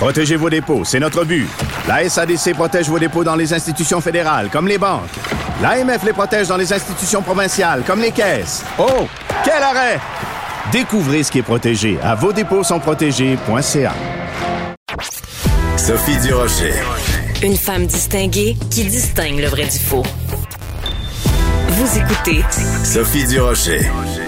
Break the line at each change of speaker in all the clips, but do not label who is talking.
Protégez vos dépôts, c'est notre but. La SADC protège vos dépôts dans les institutions fédérales, comme les banques. L'AMF les protège dans les institutions provinciales, comme les caisses. Oh, quel arrêt! Découvrez ce qui est protégé à vos dépôts sont protégés.ca.
Sophie Durocher.
Une femme distinguée qui distingue le vrai du faux. Vous écoutez
Sophie Durocher.
Une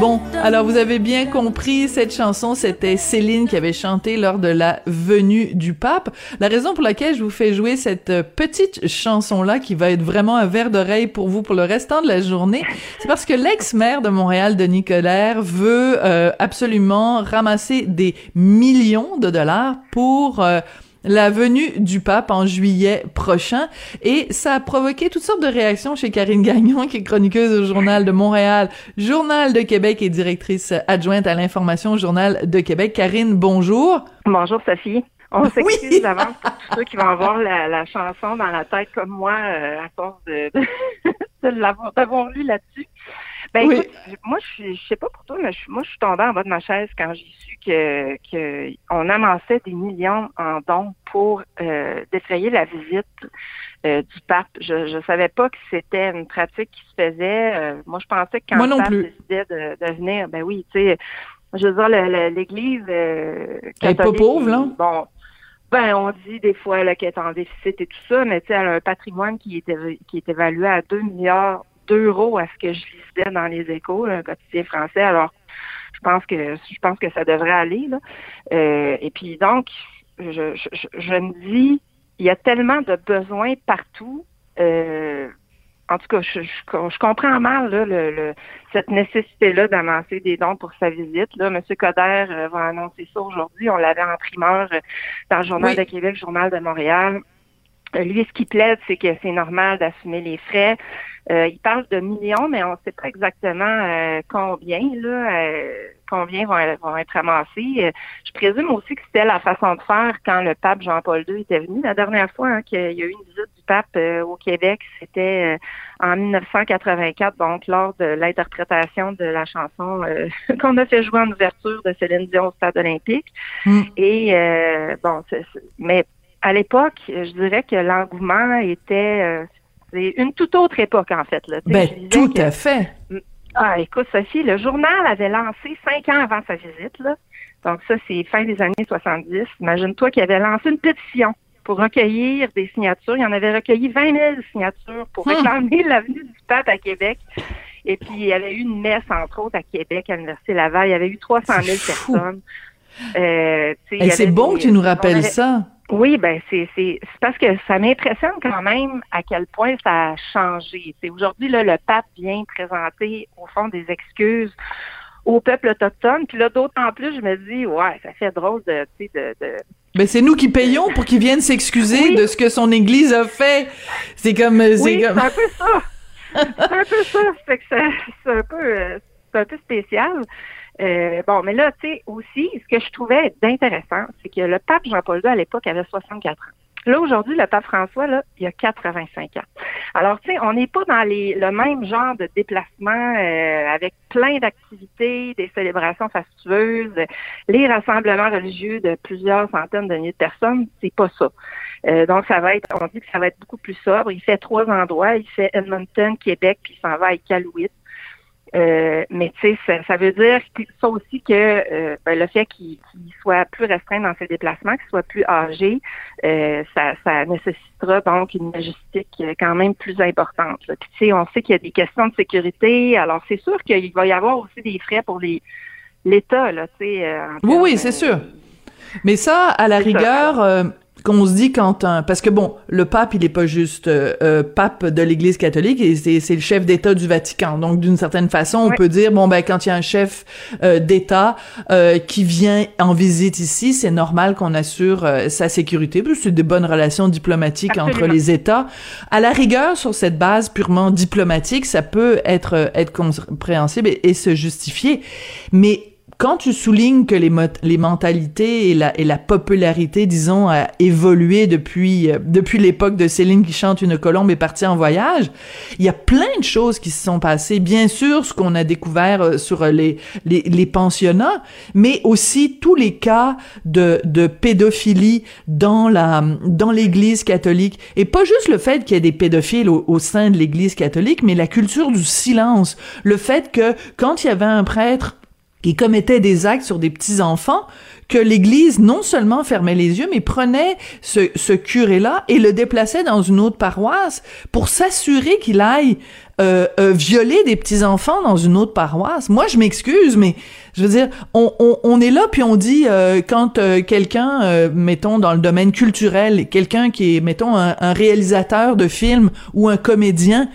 Bon, alors vous avez bien compris, cette chanson, c'était Céline qui avait chanté lors de la venue du pape. La raison pour laquelle je vous fais jouer cette petite chanson-là, qui va être vraiment un verre d'oreille pour vous pour le restant de la journée, c'est parce que l'ex-maire de Montréal, Denis Coderre, veut euh, absolument ramasser des millions de dollars pour... euh, la venue du pape en juillet prochain et ça a provoqué toutes sortes de réactions chez Karine Gagnon qui est chroniqueuse au Journal de Montréal, Journal de Québec et directrice adjointe à l'information au Journal de Québec. Karine, bonjour.
Bonjour Sophie. On s'excuse d'avance pour tous ceux qui vont avoir la, la chanson dans la tête comme moi euh, à force de, de, de l'avoir d'avoir lu là-dessus. Ben
Oui.
écoute, moi je suis je sais pas pour toi, mais je, suis- moi je suis tombée en bas de ma chaise quand j'ai su que, que on amassait des millions en dons pour euh, défrayer la visite euh, du pape. Je je savais pas que c'était une pratique qui se faisait. Euh, moi je pensais que quand le pape décidait de, de venir, ben oui, tu sais, je veux dire l'Église euh,
Elle est pas
catholique,
pauvre, là?
Bon, ben, on dit des fois qu'elle est en déficit et tout ça, mais tu sais, elle a un patrimoine qui est, qui est évalué à 2 milliards d'euros à ce que je lisais dans les échos, un quotidien français. Alors, je pense que je pense que ça devrait aller. Là. Euh, et puis donc, je, je, je- je me dis, il y a tellement de besoins partout. Euh, en tout cas, je, je, je comprends mal là, le, le- cette nécessité-là d'amasser des dons pour sa visite. Là, Monsieur Coder euh, va annoncer ça aujourd'hui. On l'avait en primeur dans le Journal
Oui.
de Québec, Journal de Montréal. Euh, lui, ce qu'il plaide, c'est que c'est normal d'assumer les frais. Euh, il parle de millions, mais on ne sait pas exactement euh, combien là, euh, combien vont, vont être amassés. Euh, je présume aussi que c'était la façon de faire quand le pape Jean-Paul II était venu. La dernière fois hein, qu'il y a eu une visite du pape euh, au Québec, c'était euh, en 1984, donc lors de l'interprétation de la chanson euh, qu'on a fait jouer en ouverture de Céline Dion au Stade olympique.
Mm.
Et euh, bon, c'est- c'est- mais à l'époque, je dirais que l'engouement était euh, c'est une toute autre époque en fait. Là.
Ben, tout
que-
à fait.
ah, écoute, Sophie, le journal avait lancé cinq ans avant sa visite, là. Donc, ça, c'est fin des années 70. Imagine-toi qu'il avait lancé une pétition pour recueillir des signatures. Il en avait recueilli 20 000 signatures pour
Hmm.
réclamer l'avenue du pape à Québec. Et puis, il y avait eu une messe, entre autres, à Québec, à l'Université Laval. Il y avait eu 300 000
C'est fou.
personnes. Euh, y
c'est bon
des-
que tu nous rappelles
avait-
ça.
Oui, ben c'est c'est c'est parce que ça m'impressionne quand même à quel point ça a changé. C'est aujourd'hui là le pape vient présenter au fond des excuses au peuple autochtone. Puis là d'autant plus je me dis ouais ça fait drôle de tu sais de, de
Ben, c'est nous qui payons pour qu'il vienne s'excuser
Oui.
de ce que son église a fait. C'est comme, c'est
oui
comme...
c'est un peu ça. c'est un peu ça. Fait que ça- c'est un peu euh, c'est un peu spécial. Euh, bon, mais là, tu sais, aussi, ce que je trouvais d'intéressant, c'est que le pape Jean-Paul II, à l'époque, avait 64 ans. Là, aujourd'hui, le pape François, là, il a 85 ans. Alors, tu sais, on n'est pas dans les, le même genre de déplacement euh, avec plein d'activités, des célébrations fastueuses, les rassemblements religieux de plusieurs centaines de milliers de personnes, c'est pas ça. Euh, donc, ça va être, on dit que ça va être beaucoup plus sobre. Il fait trois endroits. Il fait Edmonton, Québec, puis il s'en va à Iqaluit. Euh, mais tu sais, ça, ça veut dire ça aussi que euh, ben, le fait qu'il soit plus restreint dans ses déplacements, qu'il soit plus âgé, euh, ça, ça nécessitera donc une logistique euh, quand même plus importante. là. Puis tu sais, on sait qu'il y a des questions de sécurité. Alors c'est sûr qu'il va y avoir aussi des frais pour les l'État là, tu sais. euh,
Oui, oui, c'est sûr. Mais ça, à la rigueur, euh, qu'on se dit quand un parce que bon le pape il est pas juste euh, euh, pape de l'Église catholique et c'est c'est le chef d'État du Vatican. Donc d'une certaine façon on peut dire bon ben quand il y a un chef euh, d'État qui vient en visite ici c'est normal qu'on assure sa sécurité. C'est des bonnes relations diplomatiques entre les États. À la rigueur sur cette base purement diplomatique ça peut être être compréhensible et, et se justifier. Mais quand tu soulignes que les, mentalités et la, popularité, disons, a évolué depuis, euh, depuis l'époque de Céline qui chante Une colombe est partie en voyage, il y a plein de choses qui se sont passées. Bien sûr, ce qu'on a découvert euh, sur les, les, pensionnats, mais aussi tous les cas de, pédophilie dans l'église catholique. Et pas juste le fait qu'il y ait des pédophiles au sein de l'église catholique, mais la culture du silence. Le fait que quand il y avait un prêtre qui commettait des actes sur des petits-enfants, que l'Église non seulement fermait les yeux, mais prenait ce, ce curé-là et le déplaçait dans une autre paroisse pour s'assurer qu'il aille euh, euh, violer des petits-enfants dans une autre paroisse. Moi, je m'excuse, mais je veux dire, on, on, on, est là, puis on dit, euh, quand quelqu'un, mettons, dans le domaine culturel, quelqu'un qui est, mettons, un, un réalisateur de films ou un comédien,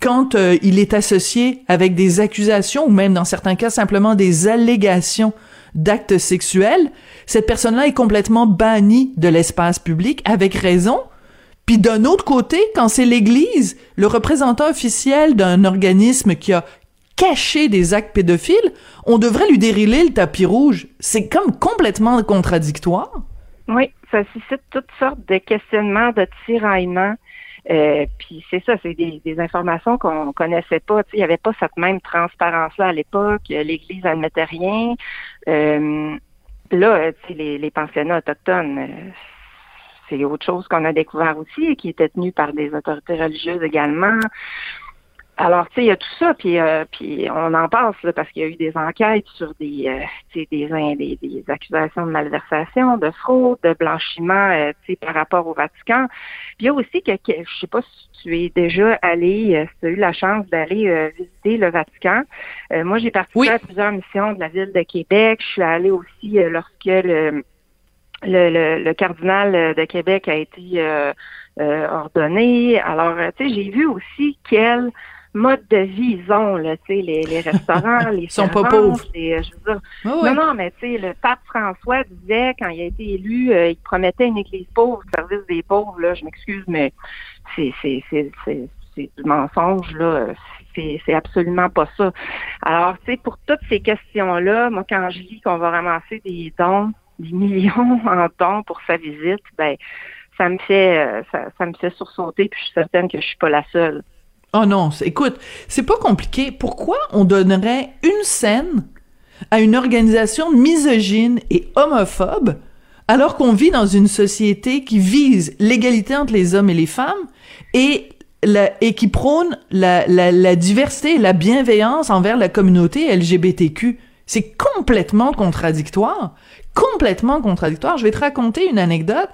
quand euh, il est associé avec des accusations ou même dans certains cas simplement des allégations d'actes sexuels, cette personne-là est complètement bannie de l'espace public avec raison. Puis d'un autre côté, quand c'est l'Église, le représentant officiel d'un organisme qui a caché des actes pédophiles, on devrait lui dérouler le tapis rouge. C'est comme complètement contradictoire.
Oui, ça suscite toutes sortes de questionnements, de tiraillements. Euh, puis c'est ça, c'est des, des, informations qu'on connaissait pas. Il n'y avait pas cette même transparence-là à l'époque. L'Église n'admettait rien. Euh, là, les, les pensionnats autochtones, euh, c'est autre chose qu'on a découvert aussi, qui était tenu par des autorités religieuses également. Alors, tu sais, il y a tout ça, puis, euh, puis on en passe là, parce qu'il y a eu des enquêtes sur des, euh, des, des, des, accusations de malversation, de fraude, de blanchiment, euh, tu sais, par rapport au Vatican. Puis il y a aussi que, je sais pas si tu es déjà allé, euh, si tu as eu la chance d'aller visiter le Vatican. moi, j'ai participé à plusieurs missions de la ville de Québec. Je suis allée aussi lorsque le, le, le, cardinal de Québec a été ordonné. Alors, tu sais, j'ai vu aussi quelle mode de vie ils ont, là, tu sais, les, les restaurants, les
sont pas pauvres.
Les, je veux dire, Non, non, mais tu sais, le pape François disait, quand il a été élu, euh, il promettait une église pauvre, service des pauvres, là, je m'excuse, mais c'est, c'est, c'est, c'est, c'est du mensonge, là. C'est, c'est absolument pas ça. Alors, tu sais, pour toutes ces questions-là, moi, quand je lis qu'on va ramasser des dons, des millions en dons pour sa visite, ben, ça me fait, euh, ça, ça me fait sursauter, puis je suis certaine que je suis pas la seule.
Oh non, écoute, c'est pas compliqué. Pourquoi on donnerait une scène à une organisation misogyne et homophobe alors qu'on vit dans une société qui vise l'égalité entre les hommes et les femmes et qui prône la, la, la diversité et la bienveillance envers la communauté LGBTQ. C'est complètement contradictoire. Complètement contradictoire. Je vais te raconter une anecdote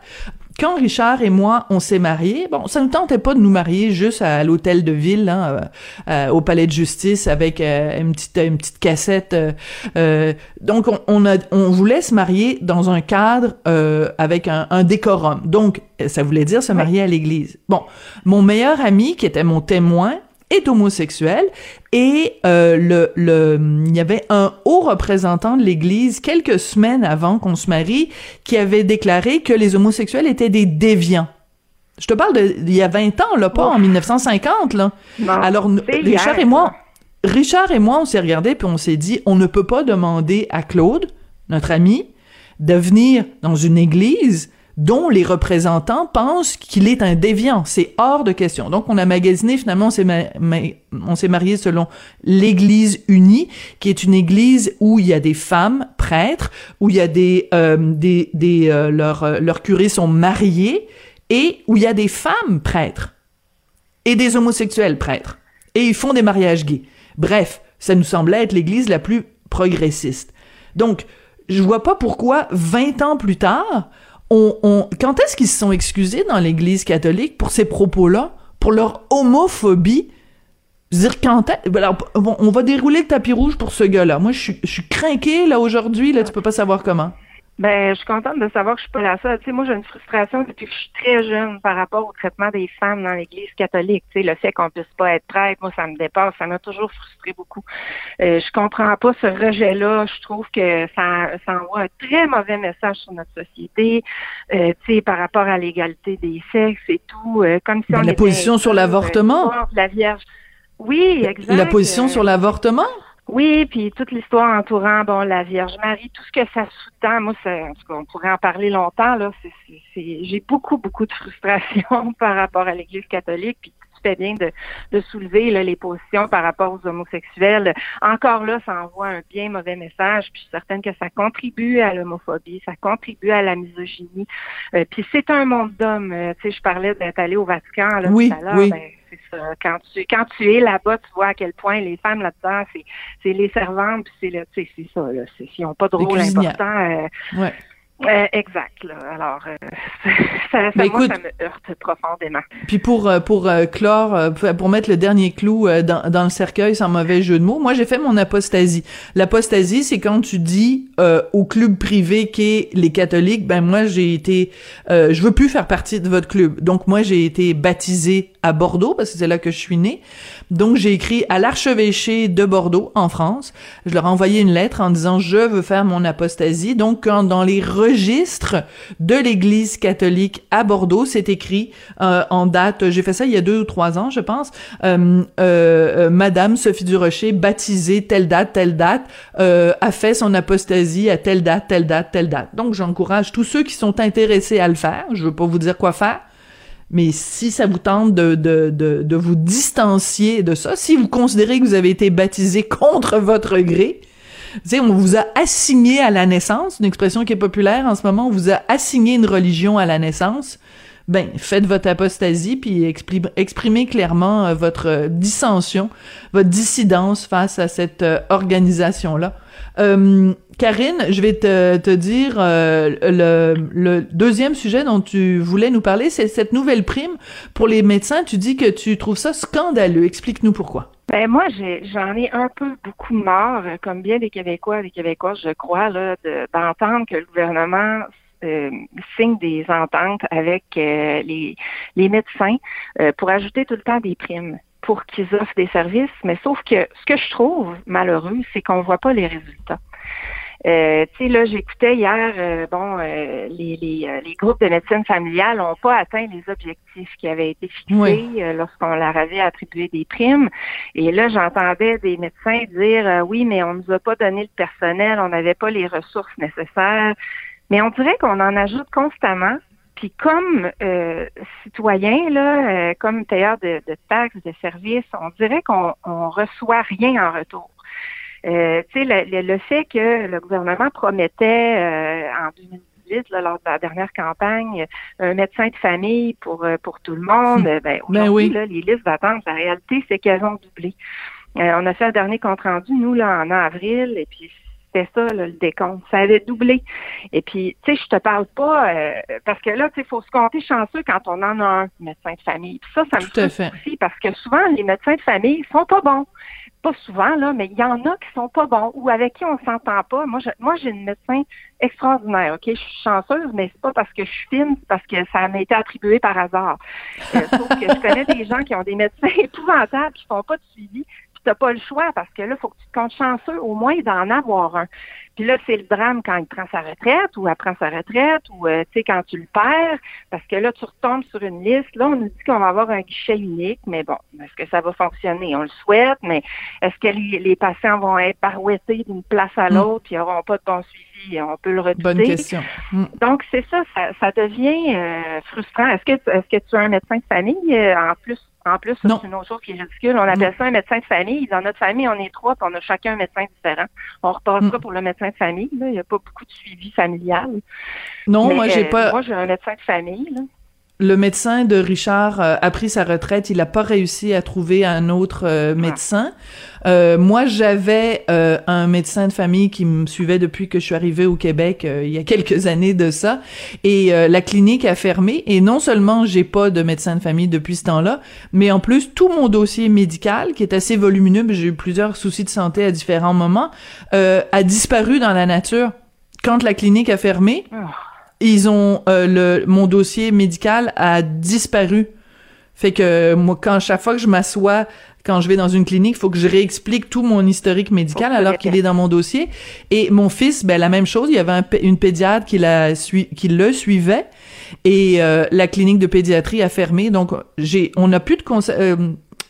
quand Richard et moi on s'est mariés, bon, ça ne tentait pas de nous marier juste à, l'hôtel de ville, hein, euh, euh, au palais de justice avec euh, une petite une petite cassette. donc on, on, a on voulait se marier dans un cadre avec un, un, décorum. Donc ça voulait dire se marier à l'église. Bon, mon meilleur ami qui était mon témoin est homosexuel et euh, le, le, il y avait un haut représentant de l'Église quelques semaines avant qu'on se marie qui avait déclaré que les homosexuels étaient des déviants. Je te parle de il y a 20 ans, là, pas en 1950, là. Alors, Richard et moi, Richard et moi, on s'est regardé puis on s'est dit, on ne peut pas demander à Claude, notre ami, de venir dans une église dont les représentants pensent qu'il est un déviant. C'est hors de question. Donc, on a magasiné, finalement, on s'est, marié selon l'Église unie, qui est une église où il y a des femmes prêtres, où il y a des, euh, des, euh, leurs, euh, leurs curés sont mariés, et où il y a des femmes prêtres, et des homosexuels prêtres. Et ils font des mariages gays. Bref, ça nous semblait être l'église la plus progressiste. Donc, je vois pas pourquoi, 20 ans plus tard, quand est-ce qu'ils se sont excusés dans l'Église catholique pour ces propos-là, pour leur homophobie? Dire, quand alors, on va dérouler le tapis rouge pour ce gars-là. Moi, je suis, je craqué, là, aujourd'hui, là, tu peux pas savoir comment.
Ben, je suis contente de savoir que je suis pas la seule. Tu sais, moi, j'ai une frustration depuis que je suis très jeune par rapport au traitement des femmes dans l'Église catholique. Tu sais, le fait qu'on puisse pas être prêtre, moi, ça me dépasse. Ça m'a toujours frustré beaucoup. Euh, je comprends pas ce rejet-là. Je trouve que ça, ça envoie un très mauvais message sur notre société. Euh, tu sais, par rapport à l'égalité des sexes et tout. Euh, comme si
Ben,
on
la
était
position sur l'avortement?
La Vierge. Oui, exact.
La position sur l'avortement?
Oui, puis toute l'histoire entourant bon la Vierge Marie, tout ce que ça sous-tend, moi, ça, en tout cas, on pourrait en parler longtemps là. J'ai beaucoup, beaucoup de frustration par rapport à l'Église catholique. Puis tu fais bien de, de soulever là, les positions par rapport aux homosexuels. Encore là, ça envoie un bien mauvais message. Puis je suis certaine que ça contribue à l'homophobie, ça contribue à la misogynie. Euh, puis c'est un monde d'hommes. Euh, tu sais, je parlais d'être allé au Vatican là,
Oui,
tout à l'heure.
oui.
Ben, c'est ça. Quand tu quand tu es là-bas, tu vois à quel point les femmes là-dedans, c'est c'est les servantes, puis c'est le, tu sais, c'est ça. Là, c'est, s'ils n'ont pas de rôle important. euh,
Ouais.
euh, exact. Là. Alors, euh, ça, ça,
Ben,
moi,
écoute-
ça me heurte profondément.
Puis pour euh, pour euh, clore, euh, pour mettre le dernier clou euh, dans, dans le cercueil sans mauvais jeu de mots, moi j'ai fait mon apostasie. L'apostasie, c'est quand tu dis euh, au club privé qu'est les catholiques, ben moi j'ai été, euh, je veux plus faire partie de votre club. Donc moi j'ai été baptisé à Bordeaux parce que c'est là que je suis née. Donc j'ai écrit à l'archevêché de Bordeaux en France. Je leur ai envoyé une lettre en disant je veux faire mon apostasie. Donc quand dans les registres de l'Église catholique à Bordeaux, c'est écrit euh, en date. J'ai fait ça il y a deux ou trois ans, je pense. Euh, euh, euh, Madame Sophie Durocher, baptisée telle date, telle date, euh, a fait son apostasie à telle date, telle date, telle date. Donc j'encourage tous ceux qui sont intéressés à le faire. Je veux pas vous dire quoi faire. Mais si ça vous tente de, de, de, de vous distancier de ça, si vous considérez que vous avez été baptisé contre votre gré, tu sais, on vous a assigné à la naissance, une expression qui est populaire en ce moment, on vous a assigné une religion à la naissance, ben, faites votre apostasie, puis exprimez, clairement euh, votre euh, dissension, votre dissidence face à cette euh, organisation-là. Karine, je vais te, dire euh, le, le deuxième sujet dont tu voulais nous parler, c'est cette nouvelle prime pour les médecins. Tu dis que tu trouves ça scandaleux. Explique-nous pourquoi.
Ben moi, j'en ai un peu beaucoup marre, comme bien des Québécois, des Québécoises, je crois, d'entendre que le gouvernement euh, signe des ententes avec euh, les, médecins pour ajouter tout le temps des primes pour qu'ils offrent des services. Mais sauf que ce que je trouve malheureux, c'est qu'on voit pas les résultats. Euh, tu sais, là, j'écoutais hier, euh, bon, euh, les, les, euh, les groupes de médecine familiale n'ont pas atteint les objectifs qui avaient été fixés
Oui.
euh, lorsqu'on leur avait attribué des primes. Et là, j'entendais des médecins dire, euh, oui, mais on nous a pas donné le personnel, on n'avait pas les ressources nécessaires. Mais on dirait qu'on en ajoute constamment. Puis comme euh, citoyen, là, euh, comme payeur de, de taxes, de services, on dirait qu'on on reçoit rien en retour. Euh, tu sais, le, le- le fait que le gouvernement promettait euh, en 2018, là, lors de la dernière campagne, un médecin de famille pour euh, pour tout le monde, euh, ben,
Ben
aujourd'hui,
oui.
les listes d'attente, la réalité, c'est qu'elles ont doublé. Euh, on a fait un dernier compte rendu, nous, là, en avril, et puis c'était ça, là, le décompte. Ça avait doublé. Et puis, tu sais, je te parle pas, euh, parce que là, tu sais, il faut se compter chanceux quand on en a un médecin de famille. Puis ça, ça me
fait.
aussi, parce que souvent, les médecins de famille sont pas bons. Pas souvent, là, mais il y en a qui sont pas bons ou avec qui on s'entend pas. Moi, je, moi, j'ai une médecin extraordinaire, OK? Je suis chanceuse, mais c'est pas parce que je suis fine, c'est parce que ça m'a été attribué par hasard. Euh, sauf que je connais des gens qui ont des médecins épouvantables, qui font pas de suivi, t'as pas le choix, parce que là, faut que tu te comptes chanceux au moins d'en avoir un. Puis là, c'est le drame quand il prend sa retraite ou elle prend sa retraite ou, euh, tu sais, quand tu le perds, parce que là, tu retombes sur une liste. Là, on nous dit qu'on va avoir un guichet unique, mais bon, est-ce que ça va fonctionner? On le souhaite, mais est-ce que les, les patients vont être barouettés d'une place à
Mm.
l'autre puis n'auront pas de bon suivi? On peut le redouter.
Bonne question. Mm.
Donc, c'est ça, ça, ça devient euh, frustrant. Est-ce que, est-ce que tu as un médecin de famille euh, en plus? En plus, c'est une autre chose qui est ridicule. On appelle ça un médecin de famille. Dans notre famille, on est trois, puis on a chacun un médecin différent. On repassera
Mm.
pour le médecin de famille. là. Il n'y a pas beaucoup de suivi familial.
Non,
Mais,
moi j'ai
euh,
pas.
Moi, j'ai un médecin de famille. Là.
Le médecin de Richard euh, a pris sa retraite, il a pas réussi à trouver un autre euh, médecin. Euh, moi, j'avais euh, un médecin de famille qui me suivait depuis que je suis arrivée au Québec euh, il y a quelques années de ça, et euh, la clinique a fermé. Et non seulement j'ai pas de médecin de famille depuis ce temps-là, mais en plus tout mon dossier médical, qui est assez volumineux, j'ai eu plusieurs soucis de santé à différents moments, euh, a disparu dans la nature quand la clinique a fermé,
Ah.
Ils ont euh, le mon dossier médical a disparu. Fait que moi, quand chaque fois que je m'assois, quand je vais dans une clinique, faut que je réexplique tout mon historique médical alors qu'il est dans mon dossier. Et mon fils, ben la même chose. Il y avait un une pédiatre qui la sui- qui le suivait et euh, la clinique de pédiatrie a fermé. Donc j'ai, on n'a plus de euh,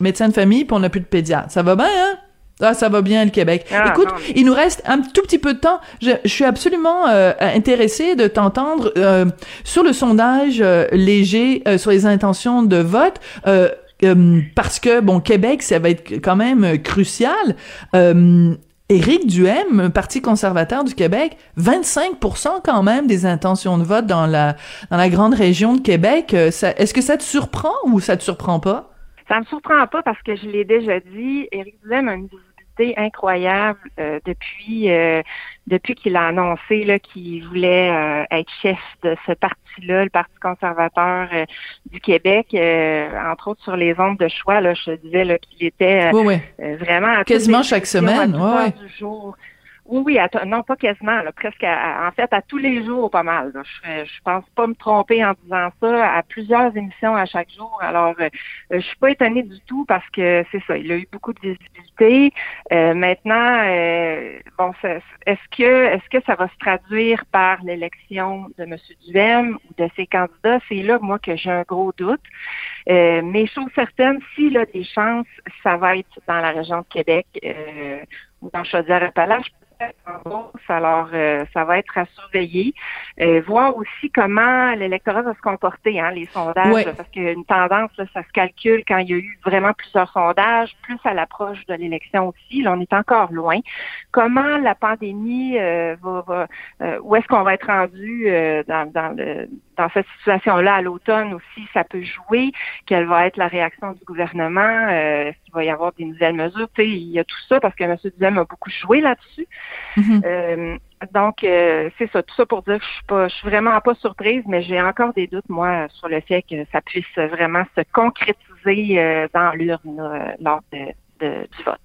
médecin de famille, puis on n'a plus de pédiatre. Ça va bien, hein? Ah, ça va bien le Québec.
Ah,
Écoute,
non,
il nous reste un tout petit peu de temps. Je, je suis absolument euh, intéressée de t'entendre euh, sur le sondage euh, léger euh, sur les intentions de vote. Euh, euh, parce que bon Québec ça va être quand même crucial euh, Éric Duhem, Parti conservateur du Québec, 25% quand même des intentions de vote dans la dans la grande région de Québec. Est-ce que ça te surprend ou ça te surprend pas?
Ça me surprend pas parce que je l'ai déjà dit, Éric Duhem a une incroyable euh, depuis euh, depuis qu'il a annoncé là, qu'il voulait euh, être chef de ce parti-là, le Parti conservateur euh, du Québec, euh, entre autres sur les ondes de choix. Là, je disais là, qu'il était euh,
Oui, oui.
vraiment à
Quasiment chaque semaine,
à
ouais,
heures
ouais.
du jour. Oui, oui, à non pas quasiment, là, presque à- en fait à tous les jours pas mal. là. Je, je pense pas me tromper en disant ça à plusieurs émissions à chaque jour. Alors euh, euh, je suis pas étonnée du tout parce que c'est ça, il a eu beaucoup de visibilité. Euh, maintenant, euh, bon, est-ce que est-ce que ça va se traduire par l'élection de M. Duhem ou de ses candidats? C'est là moi que j'ai un gros doute. Euh, mais chose certaine, s'il a des chances, ça va être dans la région de Québec euh, ou dans Chaudière-Appalaches. Alors, euh, ça va être à surveiller. Euh, voir aussi comment l'électorat va se comporter, hein, les sondages, là, parce qu'une tendance, là, ça se calcule quand il y a eu vraiment plusieurs sondages, plus à l'approche de l'élection aussi. Là, on est encore loin. Comment la pandémie euh, va, va euh, où est-ce qu'on va être rendu euh, dans, dans, le- dans cette situation-là à l'automne aussi, ça peut jouer quelle va être la réaction du gouvernement, euh, est-ce qu'il va y avoir des nouvelles mesures, il y a tout ça parce que M. Duhem a beaucoup joué là-dessus.
Mhm.
Euh, donc, euh, c'est ça, tout ça pour dire que je suis pas, je suis vraiment pas surprise, mais j'ai encore des doutes, moi, sur le fait que ça puisse vraiment se concrétiser euh, dans l'urne lors de, de- du vote.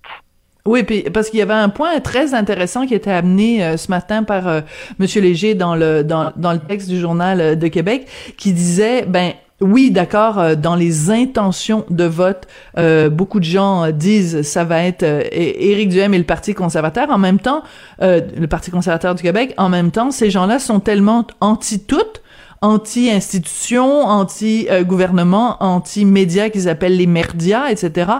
Oui, puis parce qu'il y avait un point très intéressant qui était amené euh, ce matin par euh, Monsieur Léger dans le dans, dans le texte du journal de Québec, qui disait ben oui, d'accord, euh, dans les intentions de vote, euh, beaucoup de gens euh, disent ça va être euh, Éric Duhem et le Parti conservateur. En même temps, euh, le Parti conservateur du Québec, en même temps, ces gens-là sont tellement anti-toutes anti-institutions, anti-gouvernement, anti-médias qu'ils appellent les merdias, etc.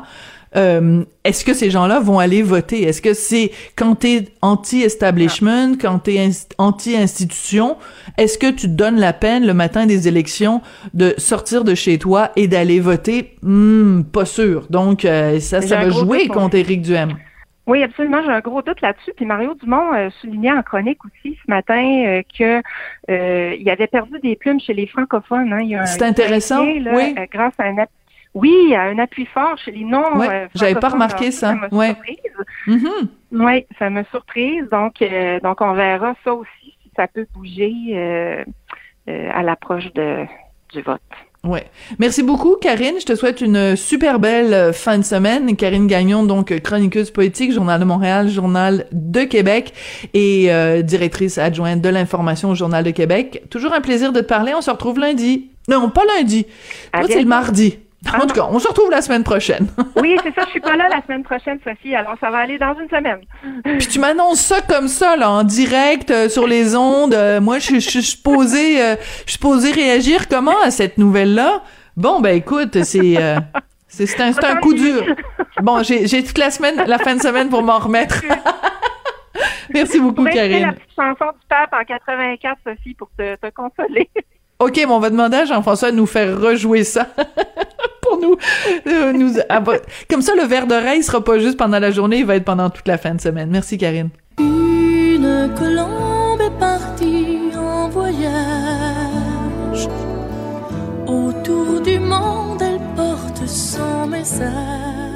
Euh, est-ce que ces gens-là vont aller voter? Est-ce que c'est quand t'es anti-establishment, quand t'es inst- anti-institution, est-ce que tu te donnes la peine le matin des élections de sortir de chez toi et d'aller voter? Hmm, pas sûr. Donc, euh, ça, ça va jouer contre Éric Duhem.
Oui, absolument. J'ai un gros doute là-dessus. Puis Mario Dumont euh, soulignait en chronique aussi ce matin euh, que euh, il avait perdu des plumes chez les francophones. Hein.
C'est intéressant,
là,
oui.
grâce à un app- oui, un appui fort chez les non.
Ouais,
euh,
j'avais pas remarqué ça. Ouais.
surprise.
Mhm.
Oui, ça m'a surprise. Donc, euh, donc on verra ça aussi si ça peut bouger euh, à l'approche de du vote.
Ouais. Merci beaucoup, Karine. Je te souhaite une super belle fin de semaine. Karine Gagnon, donc chroniqueuse politique, Journal de Montréal, Journal de Québec et directrice adjointe de l'information au Journal de Québec. Toujours un plaisir de te parler. On se retrouve lundi. Non, pas lundi. C'est le mardi. En tout cas, on se retrouve la semaine prochaine.
Oui, c'est ça. Je suis pas là la semaine prochaine, Sophie. Alors, ça va aller dans une semaine.
Puis tu m'annonces ça comme ça, là, en direct, euh, sur les ondes. Euh, moi, je suis supposée, euh, je suis supposée réagir comment à cette nouvelle-là? Bon, ben écoute, c'est... euh, c'est un, un coup dur. Bon, j'ai j'ai toute la semaine, la fin de semaine pour m'en remettre. Merci beaucoup,
pourrais écouter la
Karine.
petite chanson du pape en 84, Sophie, pour te, te consoler.
OK, bon, on va demander à Jean-François de nous faire rejouer ça nous... euh, nous comme ça, le verre d'oreille sera pas juste pendant la journée, il va être pendant toute la fin de semaine. Merci, Karine.
Une colombe est partie en voyage. Autour du monde, elle porte son message.